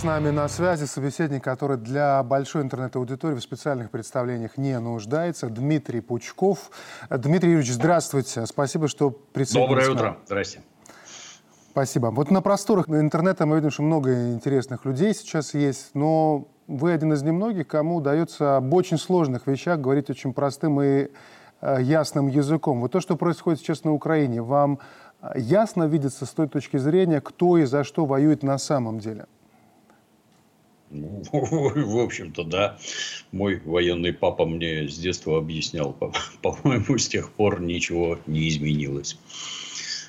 С нами на связи собеседник, который для большой интернет-аудитории в специальных представлениях не нуждается, Дмитрий Пучков. Дмитрий Юрьевич, здравствуйте. Спасибо, что присоединились. Доброе утро. Здрасте. Спасибо. Вот на просторах интернета мы видим, что много интересных людей сейчас есть, но вы один из немногих, кому удается об очень сложных вещах говорить очень простым и э, ясным языком. Вот то, что происходит сейчас на Украине, вам э, ясно видится с той точки зрения, кто и за что воюет на самом деле? – в общем-то, да. Мой военный папа мне с детства объяснял. По-моему, с тех пор ничего не изменилось.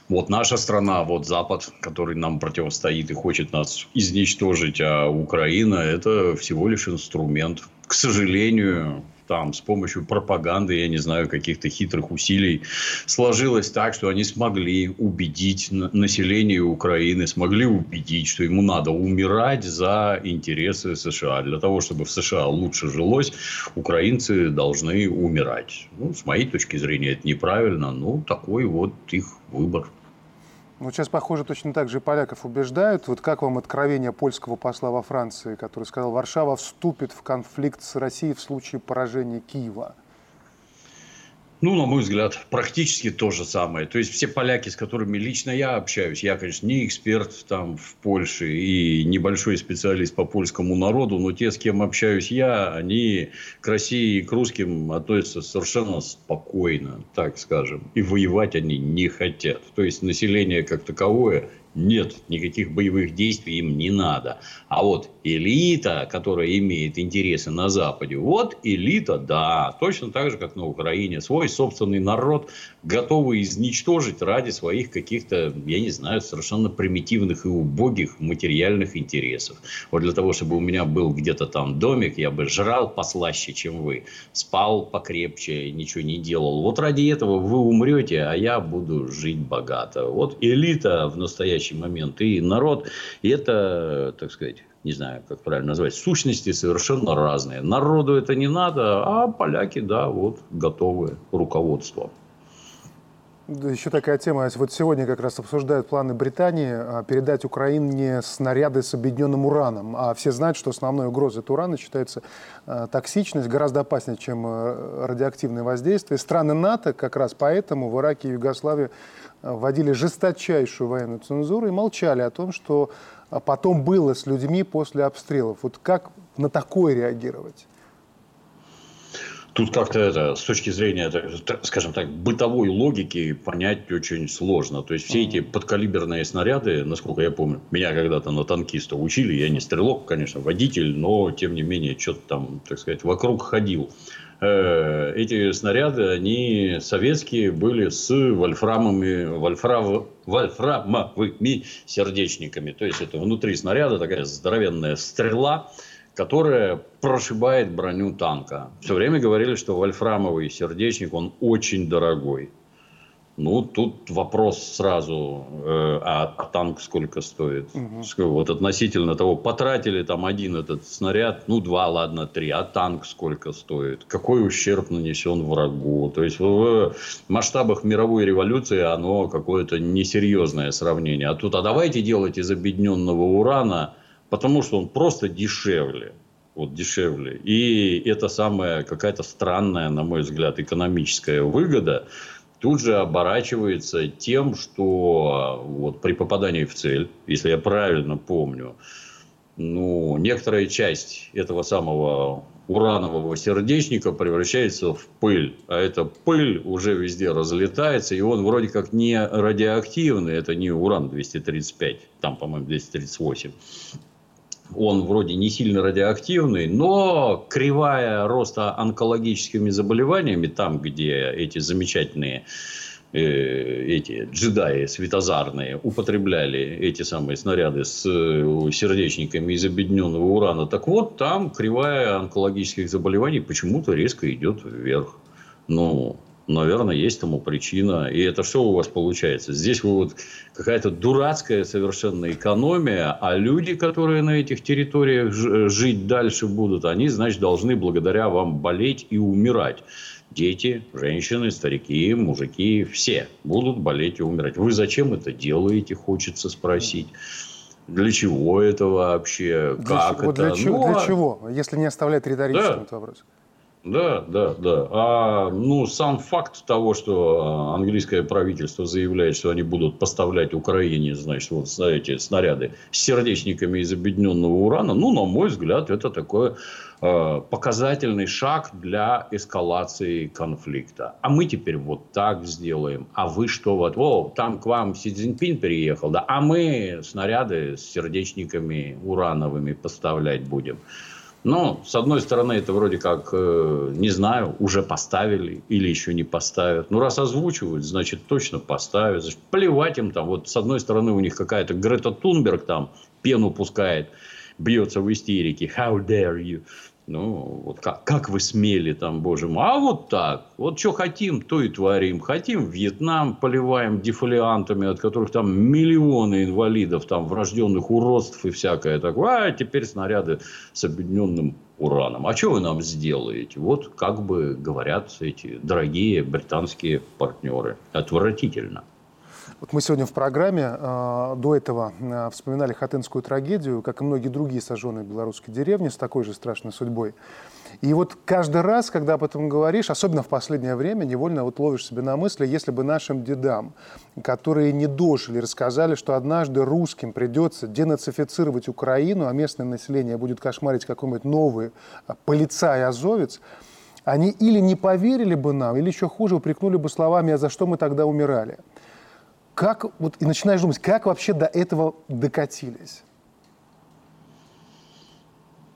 Вот наша страна, вот Запад, который нам противостоит и хочет нас изничтожить, а Украина – это всего лишь инструмент. К сожалению, там с помощью пропаганды, я не знаю, каких-то хитрых усилий сложилось так, что они смогли убедить население Украины, смогли убедить, что ему надо умирать за интересы США. Для того, чтобы в США лучше жилось, украинцы должны умирать. Ну, с моей точки зрения, это неправильно, но такой вот их выбор. Ну, сейчас, похоже, точно так же и поляков убеждают. Вот как вам откровение польского посла во Франции, который сказал, Варшава вступит в конфликт с Россией в случае поражения Киева? Ну, на мой взгляд, практически то же самое. То есть, все поляки, с которыми лично я общаюсь, я, конечно, не эксперт там в Польше и небольшой специалист по польскому народу, но те, с кем общаюсь я, они к России и к русским относятся совершенно спокойно, так скажем. И воевать они не хотят. То есть, население как таковое нет, никаких боевых действий им не надо. А вот элита, которая имеет интересы на Западе, вот элита, да, точно так же, как на Украине, свой собственный народ готовы изничтожить ради своих каких-то, я не знаю, совершенно примитивных и убогих материальных интересов. Вот для того, чтобы у меня был где-то там домик, я бы жрал послаще, чем вы, спал покрепче, ничего не делал. Вот ради этого вы умрете, а я буду жить богато. Вот элита в настоящем настоящий момент и народ. И это, так сказать, не знаю, как правильно назвать, сущности совершенно разные. Народу это не надо, а поляки, да, вот, готовы руководство. Еще такая тема. Вот сегодня как раз обсуждают планы Британии а, передать Украине снаряды с объединенным ураном. А все знают, что основной угрозой от урана считается а, токсичность, гораздо опаснее, чем а, радиоактивное воздействие. Страны НАТО как раз поэтому в Ираке и Югославии вводили жесточайшую военную цензуру и молчали о том, что потом было с людьми после обстрелов. Вот как на такое реагировать? Тут как-то это, с точки зрения, скажем так, бытовой логики понять очень сложно. То есть, все эти подкалиберные снаряды, насколько я помню, меня когда-то на танкиста учили, я не стрелок, конечно, водитель, но, тем не менее, что-то там, так сказать, вокруг ходил. Э, эти снаряды, они советские, были с вольфрамами, вольфрав, вольфрамовыми сердечниками. То есть, это внутри снаряда такая здоровенная стрела, которая прошибает броню танка. Все время говорили, что вольфрамовый сердечник, он очень дорогой. Ну, тут вопрос сразу, э, а, танк сколько стоит? Угу. Вот относительно того, потратили там один этот снаряд, ну, два, ладно, три, а танк сколько стоит? Какой ущерб нанесен врагу? То есть, в масштабах мировой революции оно какое-то несерьезное сравнение. А тут, а давайте делать из объединенного урана потому что он просто дешевле. Вот дешевле. И это самая какая-то странная, на мой взгляд, экономическая выгода тут же оборачивается тем, что вот при попадании в цель, если я правильно помню, ну, некоторая часть этого самого уранового сердечника превращается в пыль. А эта пыль уже везде разлетается, и он вроде как не радиоактивный, это не уран-235, там, по-моему, 238 он вроде не сильно радиоактивный, но кривая роста онкологическими заболеваниями, там, где эти замечательные э, эти джедаи светозарные употребляли эти самые снаряды с э, сердечниками из объединенного урана. Так вот, там кривая онкологических заболеваний почему-то резко идет вверх. Ну, наверное, есть тому причина. И это что у вас получается? Здесь вы вот какая-то дурацкая совершенно экономия, а люди, которые на этих территориях жить дальше будут, они, значит, должны благодаря вам болеть и умирать. Дети, женщины, старики, мужики, все будут болеть и умирать. Вы зачем это делаете, хочется спросить. Для чего это вообще? Для как ч... вот это? Для, чего, ну, для а чего? Если не оставлять риторическим да. этот вопрос. Да, да, да. А ну, сам факт того, что а, английское правительство заявляет, что они будут поставлять Украине, значит, вот эти снаряды с сердечниками из объединенного урана, ну, на мой взгляд, это такой э, показательный шаг для эскалации конфликта. А мы теперь вот так сделаем. А вы что вот? О, там к вам Си Цзиньпин переехал, да? А мы снаряды с сердечниками урановыми поставлять будем. Ну, с одной стороны, это вроде как, э, не знаю, уже поставили или еще не поставят. Ну, раз озвучивают, значит, точно поставят. Значит, плевать им там. Вот с одной стороны, у них какая-то Грета Тунберг там пену пускает, бьется в истерике. How dare you? Ну, вот как, как вы смели там, боже мой. А вот так. Вот что хотим, то и творим. Хотим Вьетнам поливаем дефолиантами, от которых там миллионы инвалидов, там врожденных уродств и всякое такое. А теперь снаряды с объединенным ураном. А что вы нам сделаете? Вот как бы говорят эти дорогие британские партнеры. Отвратительно. Вот мы сегодня в программе э, до этого э, вспоминали хатынскую трагедию, как и многие другие сожженные белорусские деревни с такой же страшной судьбой. И вот каждый раз, когда об этом говоришь, особенно в последнее время, невольно вот ловишь себе на мысли, если бы нашим дедам, которые не дожили, рассказали, что однажды русским придется денацифицировать Украину, а местное население будет кошмарить какой-нибудь новый а, полицай-азовец, они или не поверили бы нам, или еще хуже упрекнули бы словами, а за что мы тогда умирали как, вот, и начинаешь думать, как вообще до этого докатились?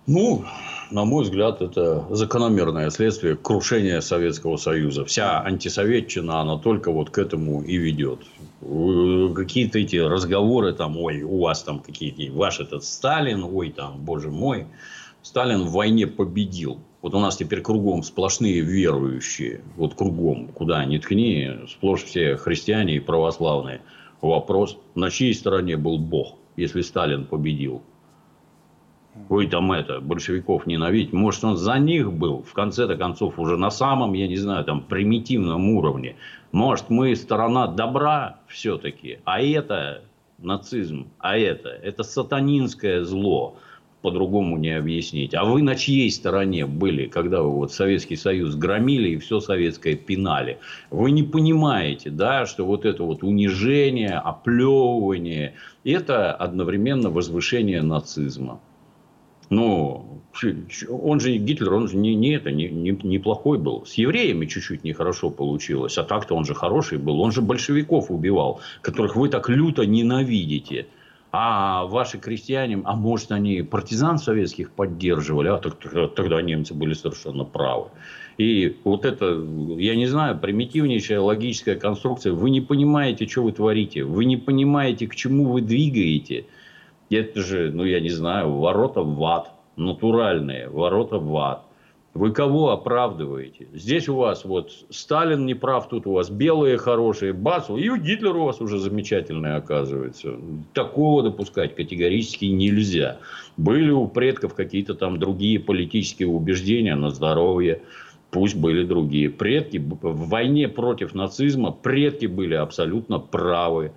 Ну, на мой взгляд, это закономерное следствие крушения Советского Союза. Вся антисоветчина, она только вот к этому и ведет. Какие-то эти разговоры, там, ой, у вас там какие-то, ваш этот Сталин, ой, там, боже мой, Сталин в войне победил. Вот у нас теперь кругом сплошные верующие. Вот кругом, куда ни ткни, сплошь все христиане и православные. Вопрос, на чьей стороне был Бог, если Сталин победил? Ой, там это, большевиков ненавидеть. Может, он за них был, в конце-то концов, уже на самом, я не знаю, там, примитивном уровне. Может, мы сторона добра все-таки, а это нацизм, а это, это сатанинское зло по-другому не объяснить. А вы на чьей стороне были, когда вы вот Советский Союз громили и все советское пинали? Вы не понимаете, да, что вот это вот унижение, оплевывание, это одновременно возвышение нацизма. Ну, он же Гитлер, он же не, не это, не, не, не плохой был. С евреями чуть-чуть нехорошо получилось. А так-то он же хороший был. Он же большевиков убивал, которых вы так люто ненавидите а ваши крестьяне, а может они партизан советских поддерживали, а так, тогда немцы были совершенно правы. И вот это, я не знаю, примитивнейшая логическая конструкция. Вы не понимаете, что вы творите. Вы не понимаете, к чему вы двигаете. Это же, ну я не знаю, ворота в ад. Натуральные ворота в ад. Вы кого оправдываете? Здесь у вас вот Сталин не прав, тут у вас белые хорошие, бац, и у Гитлера у вас уже замечательные оказывается. Такого допускать категорически нельзя. Были у предков какие-то там другие политические убеждения на здоровье. Пусть были другие. Предки в войне против нацизма, предки были абсолютно правы.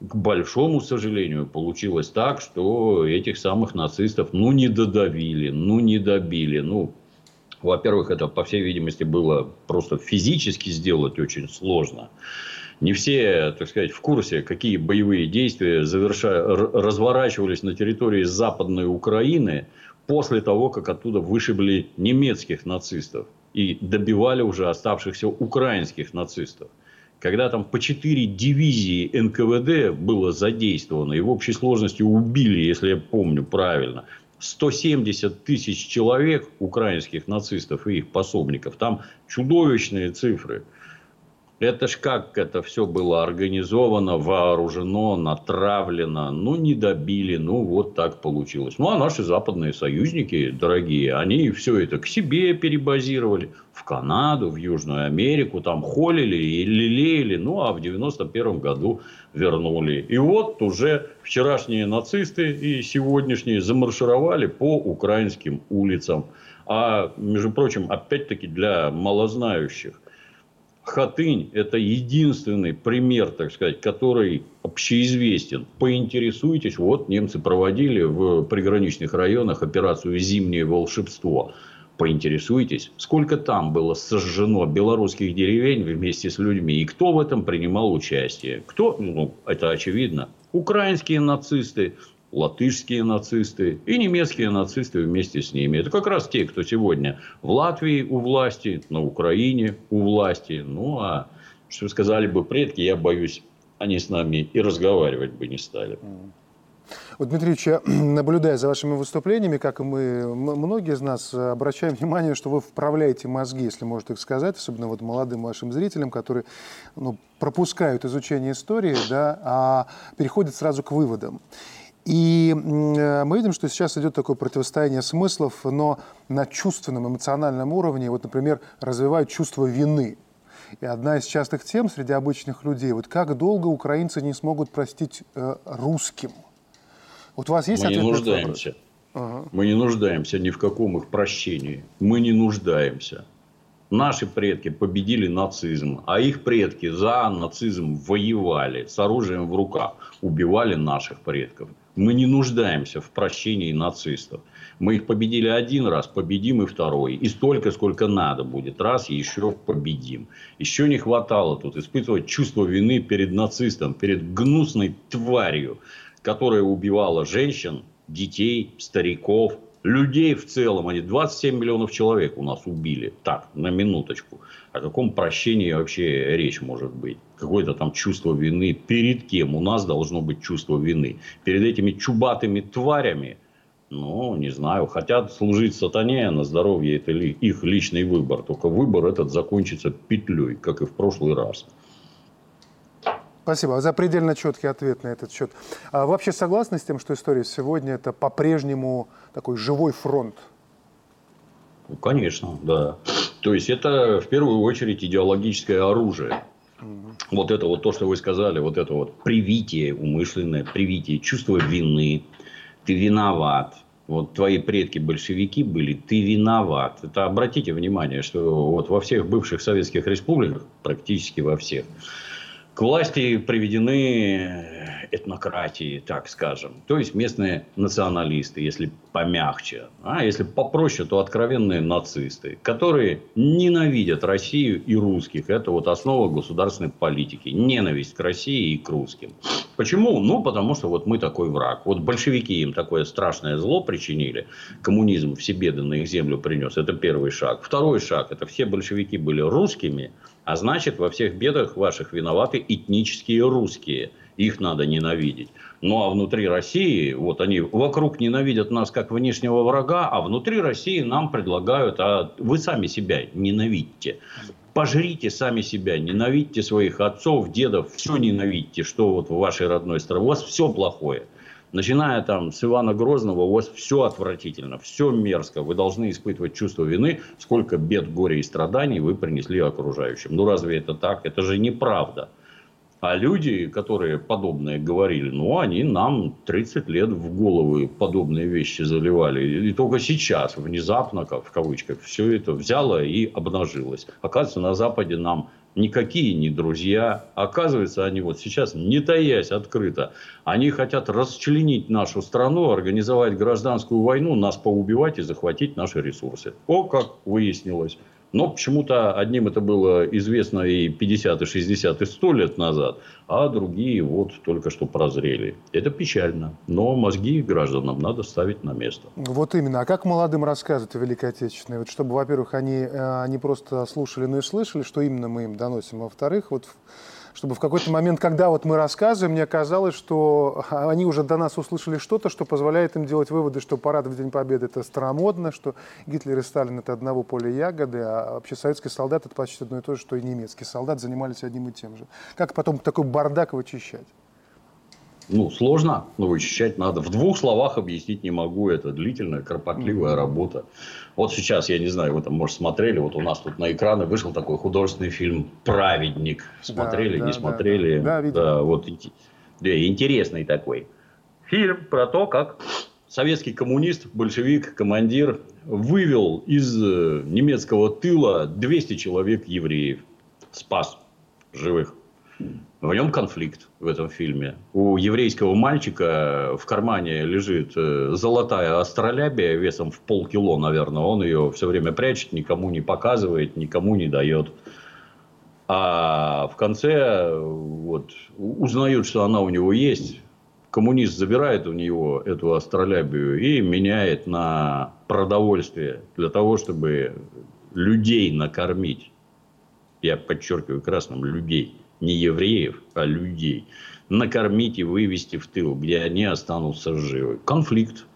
К большому сожалению, получилось так, что этих самых нацистов, ну, не додавили, ну, не добили. Ну, во-первых, это, по всей видимости, было просто физически сделать очень сложно. Не все, так сказать, в курсе, какие боевые действия заверша... разворачивались на территории Западной Украины после того, как оттуда вышибли немецких нацистов и добивали уже оставшихся украинских нацистов. Когда там по 4 дивизии НКВД было задействовано и в общей сложности убили, если я помню правильно, 170 тысяч человек украинских нацистов и их пособников. Там чудовищные цифры. Это ж как это все было организовано, вооружено, натравлено. Ну, не добили, ну, вот так получилось. Ну, а наши западные союзники, дорогие, они все это к себе перебазировали. В Канаду, в Южную Америку, там холили и лелеяли. Ну, а в 91 году вернули. И вот уже вчерашние нацисты и сегодняшние замаршировали по украинским улицам. А, между прочим, опять-таки для малознающих – Хатынь – это единственный пример, так сказать, который общеизвестен. Поинтересуйтесь, вот немцы проводили в приграничных районах операцию «Зимнее волшебство». Поинтересуйтесь, сколько там было сожжено белорусских деревень вместе с людьми, и кто в этом принимал участие. Кто? Ну, это очевидно. Украинские нацисты, латышские нацисты и немецкие нацисты вместе с ними. Это как раз те, кто сегодня в Латвии у власти, на Украине у власти. Ну, а что сказали бы предки, я боюсь, они с нами и разговаривать бы не стали. Вот, Дмитрий Ильич, наблюдая за вашими выступлениями, как и мы, многие из нас обращаем внимание, что вы вправляете мозги, если можно так сказать, особенно вот молодым вашим зрителям, которые ну, пропускают изучение истории, да, а переходят сразу к выводам. И э, мы видим, что сейчас идет такое противостояние смыслов, но на чувственном, эмоциональном уровне, вот, например, развивают чувство вины. И одна из частых тем среди обычных людей, вот как долго украинцы не смогут простить э, русским? Вот у вас есть Мы ответ не нуждаемся. Ага. Мы не нуждаемся ни в каком их прощении. Мы не нуждаемся. Наши предки победили нацизм, а их предки за нацизм воевали с оружием в руках, убивали наших предков. Мы не нуждаемся в прощении нацистов. Мы их победили один раз, победим и второй. И столько, сколько надо будет. Раз еще победим. Еще не хватало тут испытывать чувство вины перед нацистом, перед гнусной тварью, которая убивала женщин, детей, стариков, людей в целом. Они 27 миллионов человек у нас убили. Так, на минуточку. О каком прощении вообще речь может быть? Какое-то там чувство вины. Перед кем? У нас должно быть чувство вины. Перед этими чубатыми тварями, ну, не знаю, хотят служить сатане, на здоровье это ли, их личный выбор. Только выбор этот закончится петлей, как и в прошлый раз. Спасибо за предельно четкий ответ на этот счет. А вообще согласны с тем, что история сегодня это по-прежнему такой живой фронт? Ну, конечно, да. То есть это в первую очередь идеологическое оружие. Вот это вот то, что вы сказали, вот это вот привитие умышленное, привитие, чувство вины. Ты виноват. Вот твои предки большевики были, ты виноват. Это обратите внимание, что вот во всех бывших советских республиках, практически во всех, к власти приведены этнократии, так скажем. То есть местные националисты, если помягче. А если попроще, то откровенные нацисты, которые ненавидят Россию и русских. Это вот основа государственной политики. Ненависть к России и к русским. Почему? Ну, потому что вот мы такой враг. Вот большевики им такое страшное зло причинили. Коммунизм все беды на их землю принес. Это первый шаг. Второй шаг. Это все большевики были русскими. А значит, во всех бедах ваших виноваты этнические русские. Их надо ненавидеть. Ну а внутри России, вот они вокруг ненавидят нас как внешнего врага, а внутри России нам предлагают, а вы сами себя ненавидите. Пожрите сами себя, ненавидьте своих отцов, дедов, все ненавидьте, что вот в вашей родной стране. У вас все плохое. Начиная там с Ивана Грозного, у вас все отвратительно, все мерзко. Вы должны испытывать чувство вины, сколько бед, горя и страданий вы принесли окружающим. Ну разве это так? Это же неправда. А люди, которые подобное говорили, ну, они нам 30 лет в головы подобные вещи заливали. И только сейчас, внезапно, как в кавычках, все это взяло и обнажилось. Оказывается, на Западе нам никакие не друзья. Оказывается, они вот сейчас, не таясь открыто, они хотят расчленить нашу страну, организовать гражданскую войну, нас поубивать и захватить наши ресурсы. О, как выяснилось. Но почему-то одним это было известно и 50, и 60, и 100 лет назад, а другие вот только что прозрели. Это печально, но мозги гражданам надо ставить на место. Вот именно. А как молодым рассказывать о Великой Отечественной? Вот чтобы, во-первых, они э, не просто слушали, но и слышали, что именно мы им доносим. А во-вторых, вот чтобы в какой-то момент, когда вот мы рассказываем, мне казалось, что они уже до нас услышали что-то, что позволяет им делать выводы, что парад в День Победы это старомодно, что Гитлер и Сталин это одного поля ягоды, а вообще советский солдат это почти одно и то же, что и немецкий солдат занимались одним и тем же. Как потом такой бардак вычищать? Ну, сложно, но вычищать надо. В двух словах объяснить не могу. Это длительная, кропотливая работа. Вот сейчас, я не знаю, вы там, может, смотрели, вот у нас тут на экраны вышел такой художественный фильм «Праведник». Смотрели, да, не да, смотрели? Да, да, да, вот да, интересный такой. Фильм про то, как советский коммунист, большевик, командир вывел из э, немецкого тыла 200 человек евреев. спас живых. В нем конфликт в этом фильме. У еврейского мальчика в кармане лежит э, золотая астролябия весом в полкило, наверное. Он ее все время прячет, никому не показывает, никому не дает. А в конце вот, узнают, что она у него есть. Коммунист забирает у него эту астролябию и меняет на продовольствие для того, чтобы людей накормить. Я подчеркиваю красным людей не евреев, а людей, накормить и вывести в тыл, где они останутся живы. Конфликт.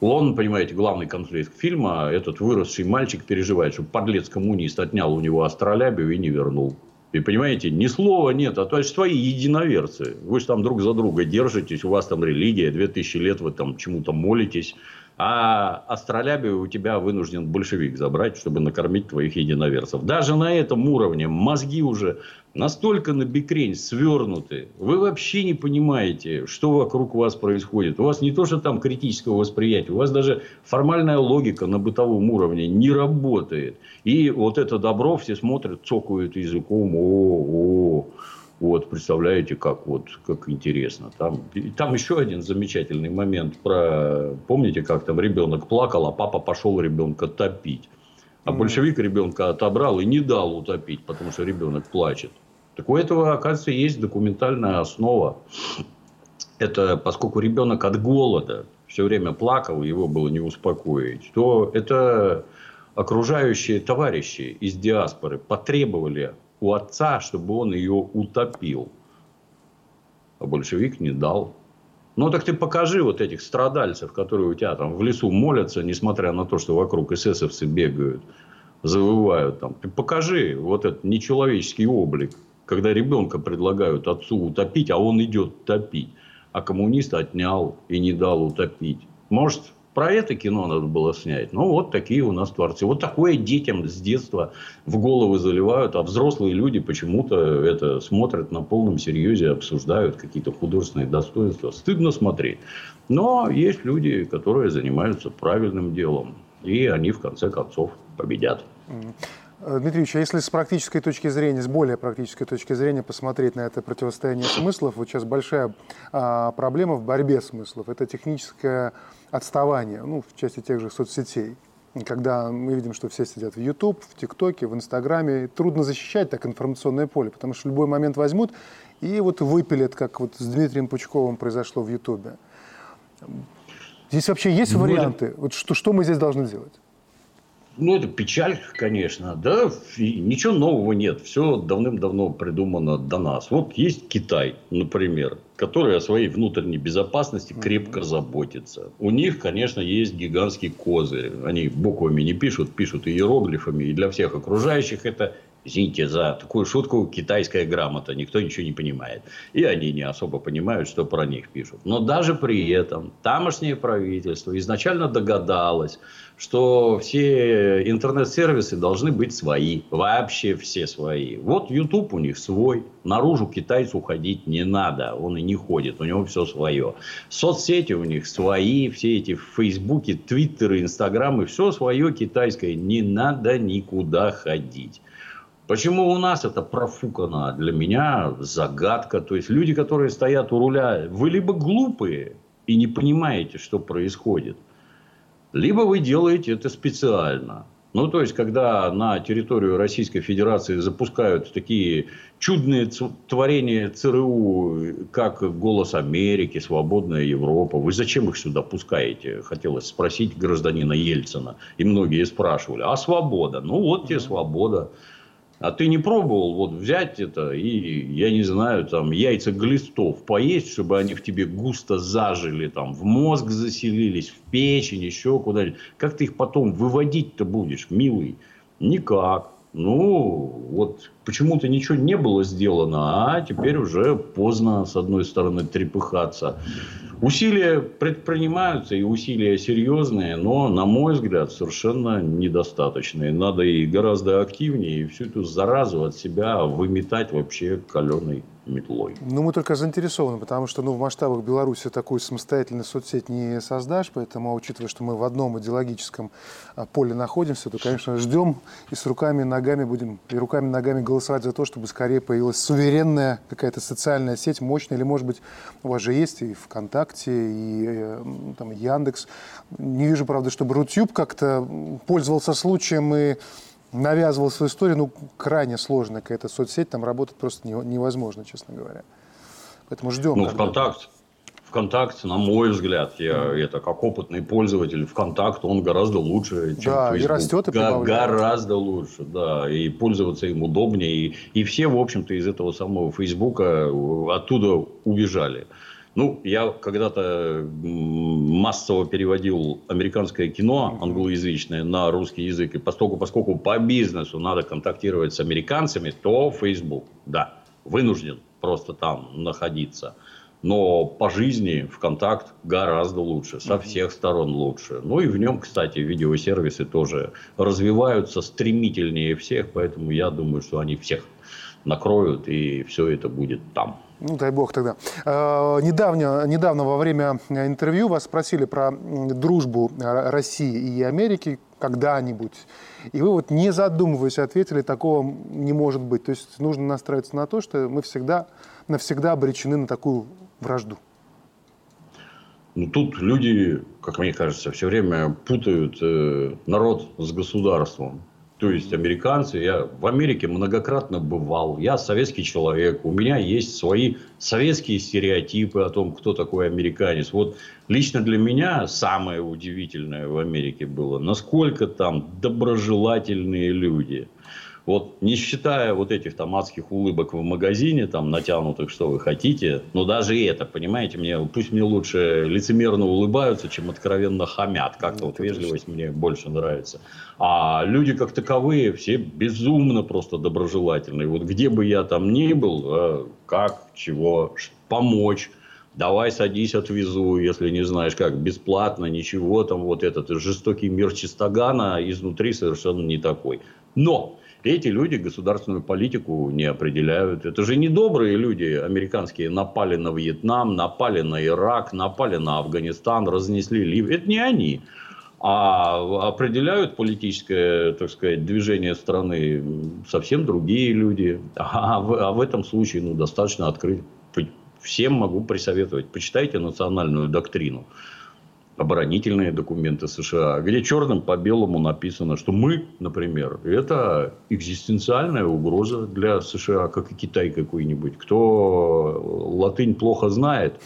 Он, понимаете, главный конфликт фильма, этот выросший мальчик переживает, что подлец-коммунист отнял у него астролябию и не вернул. И понимаете, ни слова нет, а то есть свои единоверцы. Вы же там друг за друга держитесь, у вас там религия, 2000 лет вы там чему-то молитесь. А астролябию у тебя вынужден большевик забрать, чтобы накормить твоих единоверцев. Даже на этом уровне мозги уже настолько на бекрень свернуты. Вы вообще не понимаете, что вокруг вас происходит. У вас не то, что там критического восприятия. У вас даже формальная логика на бытовом уровне не работает. И вот это добро все смотрят, цокают языком. О, о, вот, представляете, как вот, как интересно. Там, там еще один замечательный момент про, помните, как там ребенок плакал, а папа пошел ребенка топить. А большевик ребенка отобрал и не дал утопить, потому что ребенок плачет. Так у этого, оказывается, есть документальная основа. Это поскольку ребенок от голода все время плакал, его было не успокоить, то это окружающие товарищи из диаспоры потребовали у отца, чтобы он ее утопил. А большевик не дал. Ну, так ты покажи вот этих страдальцев, которые у тебя там в лесу молятся, несмотря на то, что вокруг эсэсовцы бегают, завывают там. Ты покажи вот этот нечеловеческий облик, когда ребенка предлагают отцу утопить, а он идет топить. А коммунист отнял и не дал утопить. Может, про это кино надо было снять. Ну, вот такие у нас творцы. Вот такое детям с детства в головы заливают, а взрослые люди почему-то это смотрят на полном серьезе, обсуждают какие-то художественные достоинства. Стыдно смотреть. Но есть люди, которые занимаются правильным делом. И они, в конце концов, победят. Э, Дмитрий Ильич, а если с практической точки зрения, с более практической точки зрения посмотреть на это противостояние смыслов, вот сейчас большая а, проблема в борьбе смыслов – это техническое отставание, ну, в части тех же соцсетей. Когда мы видим, что все сидят в YouTube, в ТикТоке, в Инстаграме, трудно защищать так информационное поле, потому что в любой момент возьмут и вот выпилят, как вот с Дмитрием Пучковым произошло в Ютубе. Здесь вообще есть варианты? Вот что, что мы здесь должны делать? Ну, это печаль, конечно. Да, ничего нового нет. Все давным-давно придумано до нас. Вот есть Китай, например, который о своей внутренней безопасности крепко заботится. У них, конечно, есть гигантский козырь. Они буквами не пишут, пишут иероглифами. И для всех окружающих это Извините за такую шутку, китайская грамота, никто ничего не понимает. И они не особо понимают, что про них пишут. Но даже при этом тамошнее правительство изначально догадалось, что все интернет-сервисы должны быть свои, вообще все свои. Вот YouTube у них свой, наружу китайцу ходить не надо, он и не ходит, у него все свое. Соцсети у них свои, все эти Фейсбуки, Твиттеры, Инстаграмы, все свое китайское, не надо никуда ходить. Почему у нас это профукано? Для меня загадка. То есть люди, которые стоят у руля, вы либо глупые и не понимаете, что происходит, либо вы делаете это специально. Ну, то есть, когда на территорию Российской Федерации запускают такие чудные творения ЦРУ, как «Голос Америки», «Свободная Европа», вы зачем их сюда пускаете? Хотелось спросить гражданина Ельцина. И многие спрашивали, а свобода? Ну, вот тебе свобода. А ты не пробовал вот взять это и, я не знаю, там яйца глистов поесть, чтобы они в тебе густо зажили, там в мозг заселились, в печень, еще куда-нибудь. Как ты их потом выводить-то будешь, милый? Никак. Ну, вот почему-то ничего не было сделано, а теперь уже поздно, с одной стороны, трепыхаться. Усилия предпринимаются, и усилия серьезные, но, на мой взгляд, совершенно недостаточные. Надо и гораздо активнее, и всю эту заразу от себя выметать вообще каленой метлой. Ну, мы только заинтересованы, потому что ну, в масштабах Беларуси такую самостоятельную соцсеть не создашь, поэтому, учитывая, что мы в одном идеологическом а, поле находимся, то, конечно, ждем и с руками и ногами будем, и руками и ногами голосовать за то, чтобы скорее появилась суверенная какая-то социальная сеть, мощная, или, может быть, у вас же есть и ВКонтакте, и э, там, Яндекс. Не вижу, правда, чтобы Рутюб как-то пользовался случаем и навязывал свою историю, ну, крайне сложная какая-то соцсеть, там работать просто невозможно, честно говоря. Поэтому ждем. Ну, ВКонтакт, ВКонтакт, на мой взгляд, я mm. это как опытный пользователь, ВКонтакт, он гораздо лучше, чем да, Facebook. и растет, и Г- Гораздо лучше, да, и пользоваться им удобнее. И, и все, в общем-то, из этого самого Фейсбука оттуда убежали. Ну, я когда-то массово переводил американское кино англоязычное на русский язык. И поскольку, поскольку по бизнесу надо контактировать с американцами, то Facebook, да, вынужден просто там находиться. Но по жизни ВКонтакт гораздо лучше, со всех сторон лучше. Ну и в нем, кстати, видеосервисы тоже развиваются стремительнее всех, поэтому я думаю, что они всех накроют и все это будет там. Ну, дай бог тогда. Э, недавно, недавно во время интервью вас спросили про дружбу России и Америки когда-нибудь. И вы вот не задумываясь ответили, такого не может быть. То есть нужно настраиваться на то, что мы всегда, навсегда обречены на такую вражду. Ну, тут люди, как мне кажется, все время путают э, народ с государством. То есть американцы, я в Америке многократно бывал, я советский человек, у меня есть свои советские стереотипы о том, кто такой американец. Вот лично для меня самое удивительное в Америке было, насколько там доброжелательные люди – вот не считая вот этих там адских улыбок в магазине, там натянутых, что вы хотите, но даже это, понимаете, мне, пусть мне лучше лицемерно улыбаются, чем откровенно хамят. Как-то вот вежливость мне больше нравится. А люди как таковые все безумно просто доброжелательные. Вот где бы я там ни был, э, как, чего, помочь давай садись, отвезу, если не знаешь как, бесплатно, ничего там, вот этот жестокий мир чистогана изнутри совершенно не такой. Но эти люди государственную политику не определяют. Это же не добрые люди американские напали на Вьетнам, напали на Ирак, напали на Афганистан, разнесли Ливию. Это не они. А определяют политическое, так сказать, движение страны совсем другие люди. А в, а в этом случае ну, достаточно открыть. Всем могу присоветовать. Почитайте национальную доктрину оборонительные документы США, где черным по белому написано, что мы, например, это экзистенциальная угроза для США, как и Китай какой-нибудь. Кто латынь плохо знает,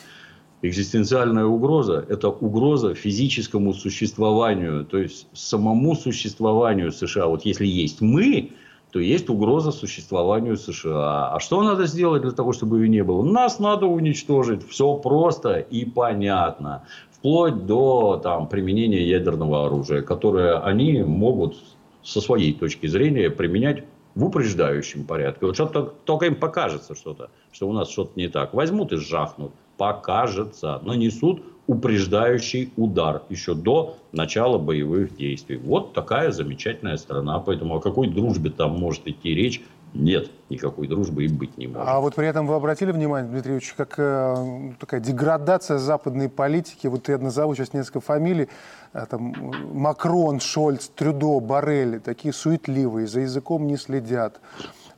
экзистенциальная угроза – это угроза физическому существованию, то есть самому существованию США. Вот если есть мы, то есть угроза существованию США. А что надо сделать для того, чтобы ее не было? Нас надо уничтожить. Все просто и понятно вплоть до там, применения ядерного оружия, которое они могут со своей точки зрения применять в упреждающем порядке. Вот что-то только им покажется что-то, что у нас что-то не так. Возьмут и жахнут. Покажется. Нанесут упреждающий удар еще до начала боевых действий. Вот такая замечательная страна. Поэтому о какой дружбе там может идти речь, нет, никакой дружбы и быть не может. А вот при этом вы обратили внимание, Дмитрий Ильич, как э, такая деградация западной политики, вот я назову сейчас несколько фамилий, э, там, Макрон, Шольц, Трюдо, Барелли, такие суетливые, за языком не следят.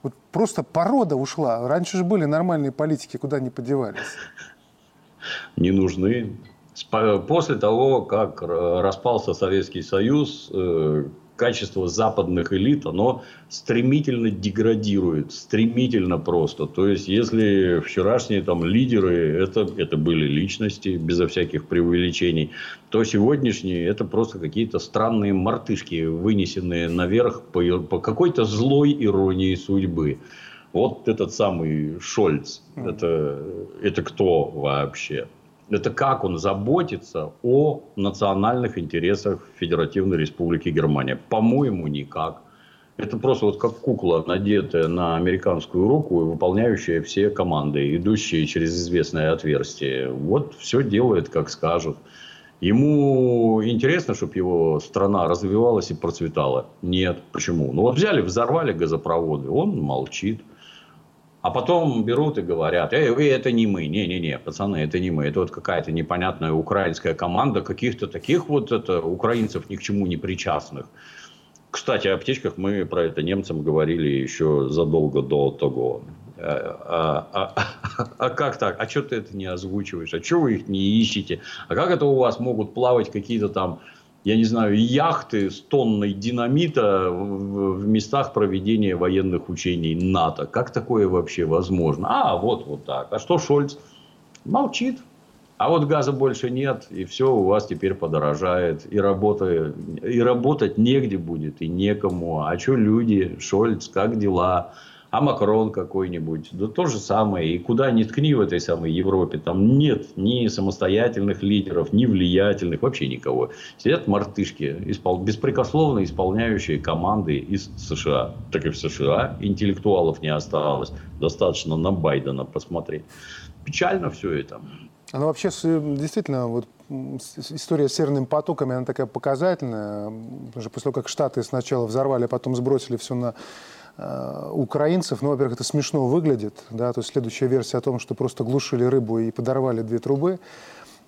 Вот просто порода ушла. Раньше же были нормальные политики, куда они подевались? Не нужны. После того, как распался Советский Союз, э, качество западных элит, оно стремительно деградирует, стремительно просто. То есть, если вчерашние там лидеры, это, это были личности, безо всяких преувеличений, то сегодняшние это просто какие-то странные мартышки, вынесенные наверх по, по какой-то злой иронии судьбы. Вот этот самый Шольц, это, это кто вообще? Это как он заботится о национальных интересах Федеративной Республики Германия. По-моему, никак. Это просто вот как кукла, надетая на американскую руку и выполняющая все команды, идущие через известное отверстие. Вот все делает, как скажут. Ему интересно, чтобы его страна развивалась и процветала? Нет. Почему? Ну вот взяли, взорвали газопроводы, он молчит. А потом берут и говорят, эй, это не мы, не-не-не, пацаны, это не мы, это вот какая-то непонятная украинская команда каких-то таких вот это, украинцев ни к чему не причастных. Кстати, о птичках мы про это немцам говорили еще задолго до того. А, а, а, а как так? А что ты это не озвучиваешь? А что вы их не ищете? А как это у вас могут плавать какие-то там, я не знаю, яхты с тонной динамита в, в местах проведения военных учений НАТО? Как такое вообще возможно? А, вот, вот так. А что Шольц? Молчит. А вот газа больше нет, и все у вас теперь подорожает, и, работа, и работать негде будет, и некому. А что люди, Шольц, как дела? А Макрон какой-нибудь, да то же самое. И куда ни ткни в этой самой Европе, там нет ни самостоятельных лидеров, ни влиятельных, вообще никого. Сидят мартышки, испол... беспрекословно исполняющие команды из США. Так и в США интеллектуалов не осталось. Достаточно на Байдена посмотреть. Печально все это. Ну, вообще, действительно, вот история с северными потоками, она такая показательная. Потому что после того, как Штаты сначала взорвали, а потом сбросили все на украинцев, ну, во-первых, это смешно выглядит, да, то есть следующая версия о том, что просто глушили рыбу и подорвали две трубы.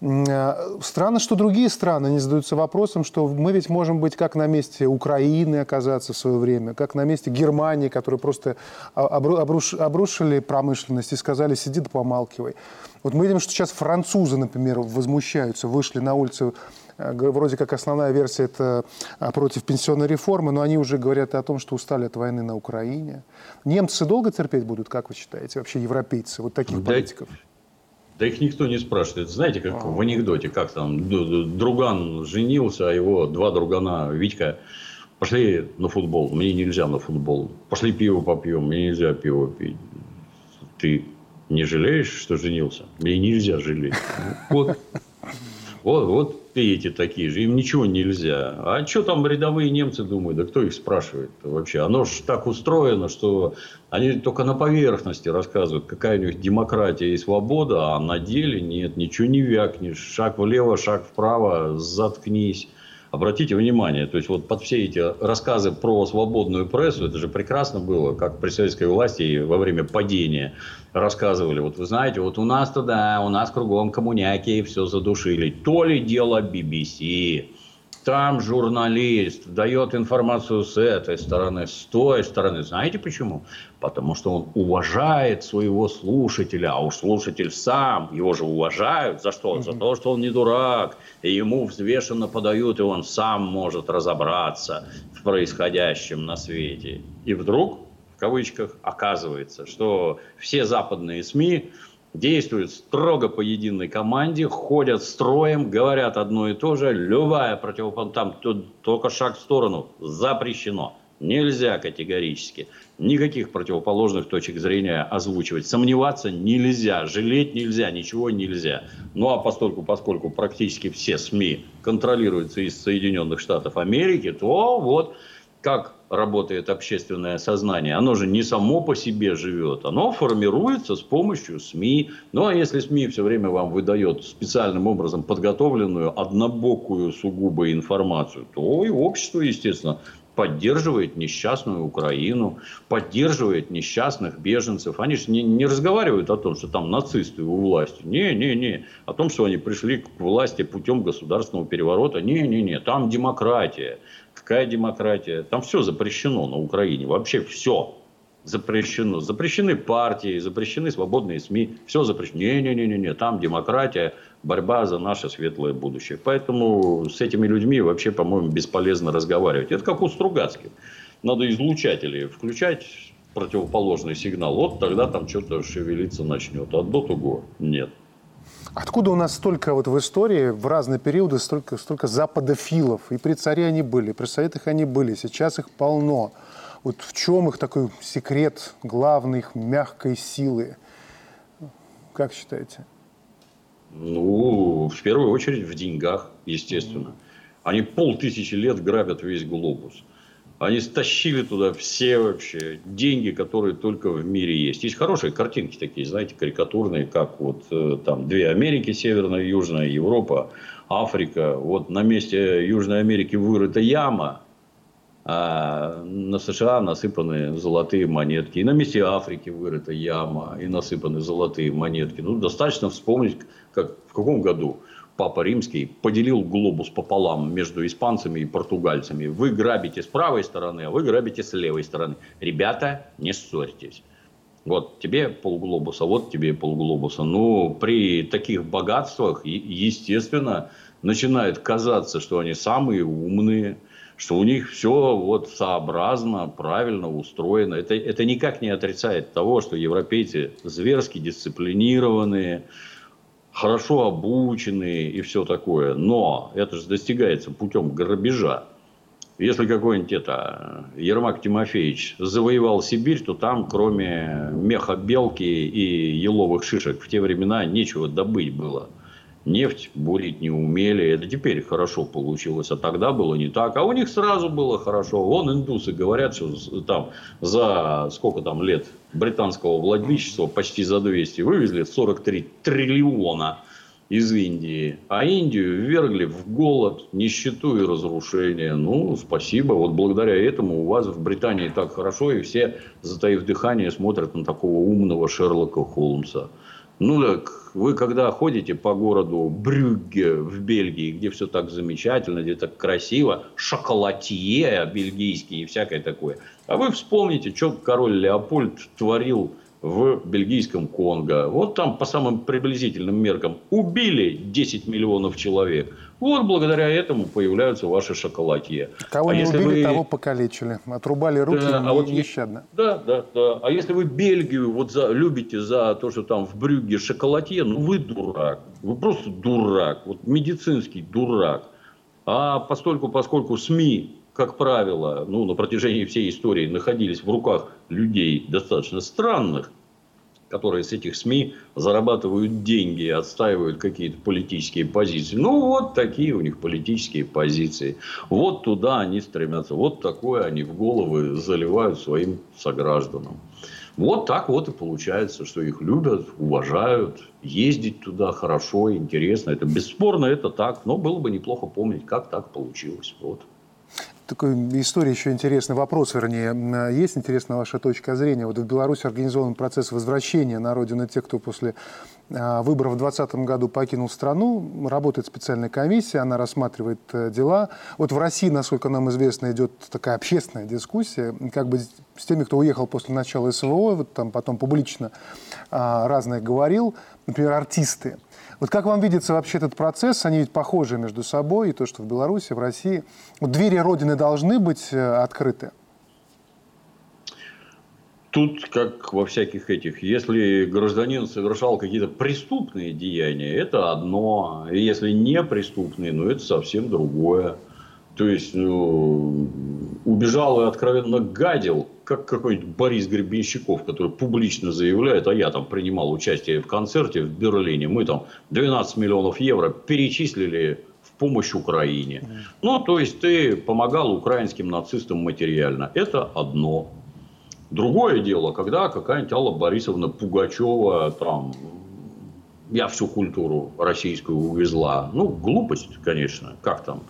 Э, странно, что другие страны не задаются вопросом, что мы ведь можем быть как на месте Украины оказаться в свое время, как на месте Германии, которые просто обруш, обрушили промышленность и сказали, сиди да помалкивай. Вот мы видим, что сейчас французы, например, возмущаются, вышли на улицу Э, вроде как основная версия это а, против пенсионной реформы, но они уже говорят о том, что устали от войны на Украине. Немцы долго терпеть будут, как вы считаете, вообще европейцы, вот таких да, политиков? Да их никто не спрашивает. Знаете, как а. в анекдоте, как там друган женился, а его два другана, Витька, пошли на футбол, мне нельзя на футбол. Пошли пиво попьем, мне нельзя пиво пить. Ты не жалеешь, что женился? Мне нельзя жалеть. Вот. Вот, вот эти такие же, им ничего нельзя. А что там рядовые немцы думают? Да кто их спрашивает вообще? Оно же так устроено, что они только на поверхности рассказывают, какая у них демократия и свобода, а на деле нет, ничего не вякнешь. Шаг влево, шаг вправо, заткнись. Обратите внимание, то есть вот под все эти рассказы про свободную прессу, это же прекрасно было, как при советской власти во время падения рассказывали. Вот вы знаете, вот у нас-то да, у нас кругом коммуняки все задушили. То ли дело BBC. Там журналист дает информацию с этой стороны, с той стороны. Знаете почему? Потому что он уважает своего слушателя, а уж слушатель сам, его же уважают. За что? За то, что он не дурак, и ему взвешенно подают, и он сам может разобраться в происходящем на свете. И вдруг, в кавычках, оказывается, что все западные СМИ действуют строго по единой команде, ходят строем, говорят одно и то же. Любая противоположность, там только шаг в сторону, запрещено. Нельзя категорически. Никаких противоположных точек зрения озвучивать. Сомневаться нельзя, жалеть нельзя, ничего нельзя. Ну а поскольку, поскольку практически все СМИ контролируются из Соединенных Штатов Америки, то вот как работает общественное сознание. Оно же не само по себе живет, оно формируется с помощью СМИ. Ну а если СМИ все время вам выдает специальным образом подготовленную, однобокую сугубо информацию, то и общество, естественно, поддерживает несчастную Украину, поддерживает несчастных беженцев. Они же не, не разговаривают о том, что там нацисты у власти. Не-не-не. О том, что они пришли к власти путем государственного переворота. Не-не-не. Там демократия. Какая демократия? Там все запрещено на Украине. Вообще все запрещено. Запрещены партии, запрещены свободные СМИ. Все запрещено. Не-не-не, там демократия, борьба за наше светлое будущее. Поэтому с этими людьми вообще, по-моему, бесполезно разговаривать. Это как у Стругацких. Надо излучатели включать противоположный сигнал. Вот тогда там что-то шевелиться начнет. А до того нет. Откуда у нас столько вот в истории, в разные периоды, столько, столько западофилов? И при царе они были, при советах они были, сейчас их полно. Вот в чем их такой секрет главной их мягкой силы? Как считаете? Ну, в первую очередь в деньгах, естественно. Они полтысячи лет грабят весь глобус. Они стащили туда все вообще деньги, которые только в мире есть. Есть хорошие картинки такие, знаете, карикатурные, как вот э, там две Америки, Северная и Южная, Европа, Африка. Вот на месте Южной Америки вырыта яма, а на США насыпаны золотые монетки. И на месте Африки вырыта яма, и насыпаны золотые монетки. Ну, достаточно вспомнить, как, в каком году Папа Римский поделил глобус пополам между испанцами и португальцами. Вы грабите с правой стороны, а вы грабите с левой стороны. Ребята, не ссорьтесь. Вот тебе полглобуса, вот тебе полглобуса. Ну, при таких богатствах, естественно, начинает казаться, что они самые умные, что у них все вот сообразно, правильно устроено. Это, это никак не отрицает того, что европейцы зверски дисциплинированные, хорошо обученные и все такое. Но это же достигается путем грабежа. Если какой-нибудь это Ермак Тимофеевич завоевал Сибирь, то там, кроме меха белки и еловых шишек, в те времена нечего добыть было нефть бурить не умели. Это теперь хорошо получилось, а тогда было не так. А у них сразу было хорошо. Вон индусы говорят, что там за сколько там лет британского владычества, почти за 200, вывезли 43 триллиона из Индии. А Индию ввергли в голод, нищету и разрушение. Ну, спасибо. Вот благодаря этому у вас в Британии так хорошо, и все, затаив дыхание, смотрят на такого умного Шерлока Холмса. Ну так, вы когда ходите по городу Брюгге в Бельгии, где все так замечательно, где так красиво, шоколатье бельгийский и всякое такое, а вы вспомните, что король Леопольд творил в бельгийском Конго. Вот там по самым приблизительным меркам убили 10 миллионов человек. Вот благодаря этому появляются ваши шоколадье. Кого а не убили, вы... того покалечили. Отрубали руки да, а вот нещадно. Да, да, да. А если вы Бельгию вот за, любите за то, что там в Брюгге шоколадье, ну вы дурак. Вы просто дурак. Вот медицинский дурак. А постольку, поскольку СМИ как правило, ну, на протяжении всей истории находились в руках людей достаточно странных, которые с этих СМИ зарабатывают деньги отстаивают какие-то политические позиции. Ну, вот такие у них политические позиции. Вот туда они стремятся. Вот такое они в головы заливают своим согражданам. Вот так вот и получается, что их любят, уважают, ездить туда хорошо, интересно. Это бесспорно, это так. Но было бы неплохо помнить, как так получилось. Вот такой история еще интересный вопрос, вернее. Есть интересная ваша точка зрения? Вот в Беларуси организован процесс возвращения на родину тех, кто после а, выборов в 2020 году покинул страну. Работает специальная комиссия, она рассматривает э, дела. Вот в России, насколько нам известно, идет такая общественная дискуссия, как бы с теми, кто уехал после начала СВО, вот там потом публично а, разное говорил, например, артисты. Вот как вам видится вообще этот процесс? Они ведь похожи между собой, и то, что в Беларуси, в России. Вот двери Родины должны быть э, открыты? Тут, как во всяких этих, если гражданин совершал какие-то преступные деяния, это одно. Если не преступные, ну это совсем другое. То есть, ну, убежал и откровенно гадил, как какой-нибудь Борис Гребенщиков, который публично заявляет, а я там принимал участие в концерте в Берлине, мы там 12 миллионов евро перечислили в помощь Украине. Ну, то есть, ты помогал украинским нацистам материально. Это одно. Другое дело, когда какая-нибудь Алла Борисовна Пугачева там я всю культуру российскую увезла. Ну, глупость, конечно, как там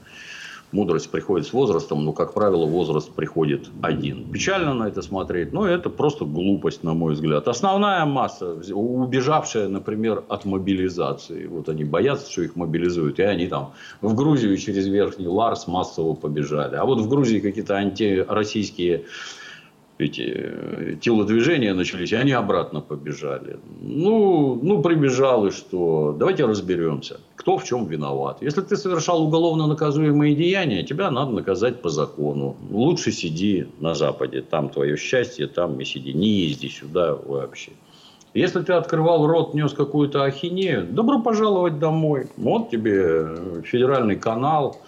мудрость приходит с возрастом, но, как правило, возраст приходит один. Печально на это смотреть, но это просто глупость, на мой взгляд. Основная масса, убежавшая, например, от мобилизации. Вот они боятся, что их мобилизуют, и они там в Грузию через Верхний Ларс массово побежали. А вот в Грузии какие-то антироссийские эти э, телодвижения начались, и они обратно побежали. Ну, ну, прибежал и что? Давайте разберемся, кто в чем виноват. Если ты совершал уголовно наказуемые деяния, тебя надо наказать по закону. Лучше сиди на Западе, там твое счастье, там и сиди. Не езди сюда вообще. Если ты открывал рот, нес какую-то ахинею, добро пожаловать домой. Вот тебе э, федеральный канал,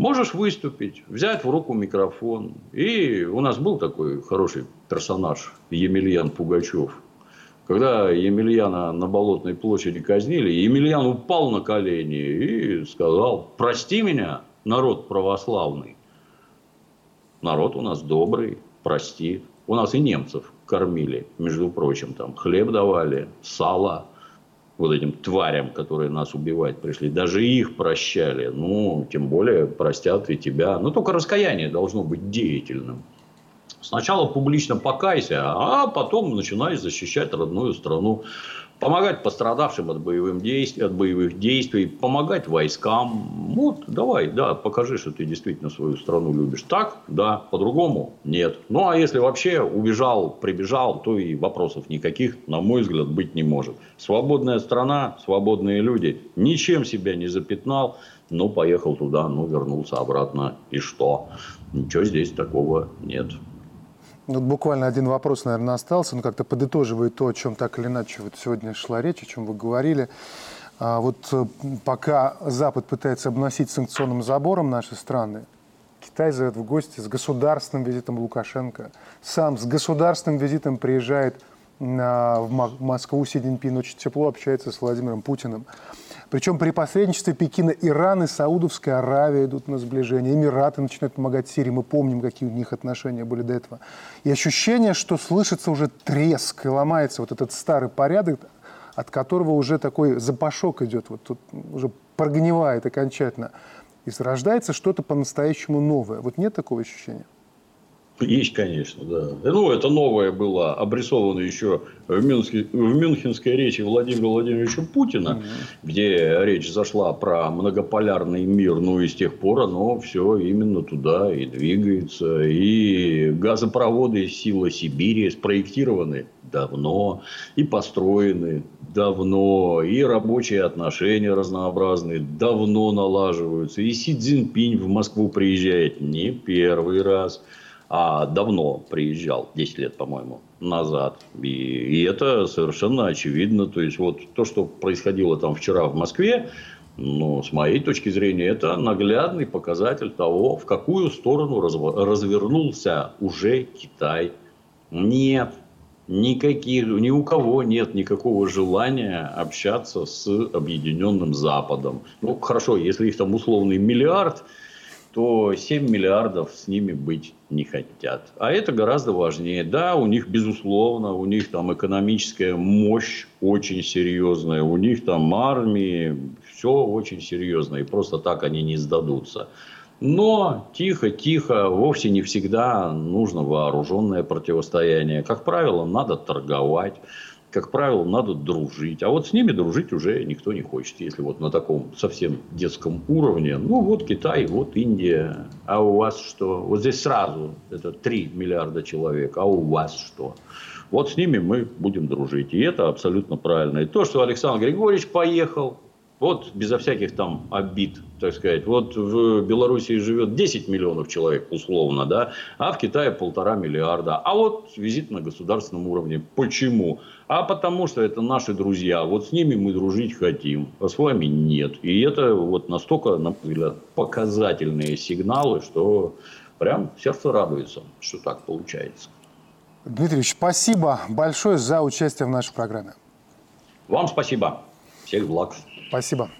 Можешь выступить, взять в руку микрофон. И у нас был такой хороший персонаж Емельян Пугачев. Когда Емельяна на Болотной площади казнили, Емельян упал на колени и сказал, прости меня, народ православный. Народ у нас добрый, прости. У нас и немцев кормили, между прочим, там хлеб давали, сало, вот этим тварям, которые нас убивать пришли, даже их прощали. Ну, тем более простят и тебя. Но только раскаяние должно быть деятельным. Сначала публично покайся, а потом начинай защищать родную страну помогать пострадавшим от, боевых действий, от боевых действий, помогать войскам. Вот, давай, да, покажи, что ты действительно свою страну любишь. Так, да, по-другому нет. Ну, а если вообще убежал, прибежал, то и вопросов никаких, на мой взгляд, быть не может. Свободная страна, свободные люди, ничем себя не запятнал, но поехал туда, ну, вернулся обратно, и что? Ничего здесь такого нет. Вот буквально один вопрос, наверное, остался, но как-то подытоживает то, о чем так или иначе вот сегодня шла речь, о чем вы говорили. А вот э, пока Запад пытается обносить санкционным забором наши страны, Китай зовет в гости с государственным визитом Лукашенко. Сам с государственным визитом приезжает в Москву Си Цзиньпин, очень тепло общается с Владимиром Путиным. Причем при посредничестве Пекина Иран и Саудовская Аравия идут на сближение. Эмираты начинают помогать Сирии. Мы помним, какие у них отношения были до этого. И ощущение, что слышится уже треск и ломается вот этот старый порядок, от которого уже такой запашок идет, вот тут уже прогнивает окончательно. И рождается что-то по-настоящему новое. Вот нет такого ощущения? Есть, конечно, да. Ну, это новое было обрисовано еще в, Мюнхе, в Мюнхенской речи Владимира Владимировича Путина, угу. где речь зашла про многополярный мир. Ну, и с тех пор оно все именно туда и двигается. И газопроводы «Сила Сибири» спроектированы давно и построены давно, и рабочие отношения разнообразные давно налаживаются. И Си Цзиньпинь в Москву приезжает не первый раз – а давно приезжал, 10 лет, по-моему, назад. И, и это совершенно очевидно. То есть, вот то, что происходило там вчера в Москве, ну, с моей точки зрения, это наглядный показатель того, в какую сторону развернулся уже Китай. Нет никаких, ни у кого нет никакого желания общаться с Объединенным Западом. Ну, хорошо, если их там условный миллиард – то 7 миллиардов с ними быть не хотят. А это гораздо важнее. Да, у них, безусловно, у них там экономическая мощь очень серьезная, у них там армии, все очень серьезно, и просто так они не сдадутся. Но тихо-тихо, вовсе не всегда нужно вооруженное противостояние. Как правило, надо торговать как правило, надо дружить. А вот с ними дружить уже никто не хочет. Если вот на таком совсем детском уровне. Ну, вот Китай, вот Индия. А у вас что? Вот здесь сразу это 3 миллиарда человек. А у вас что? Вот с ними мы будем дружить. И это абсолютно правильно. И то, что Александр Григорьевич поехал, вот безо всяких там обид, так сказать. Вот в Беларуси живет 10 миллионов человек условно, да, а в Китае полтора миллиарда. А вот визит на государственном уровне. Почему? А потому что это наши друзья. Вот с ними мы дружить хотим, а с вами нет. И это вот настолько, на мой взгляд, показательные сигналы, что прям сердце радуется, что так получается. Дмитрий спасибо большое за участие в нашей программе. Вам спасибо. Всех благ. Спасибо.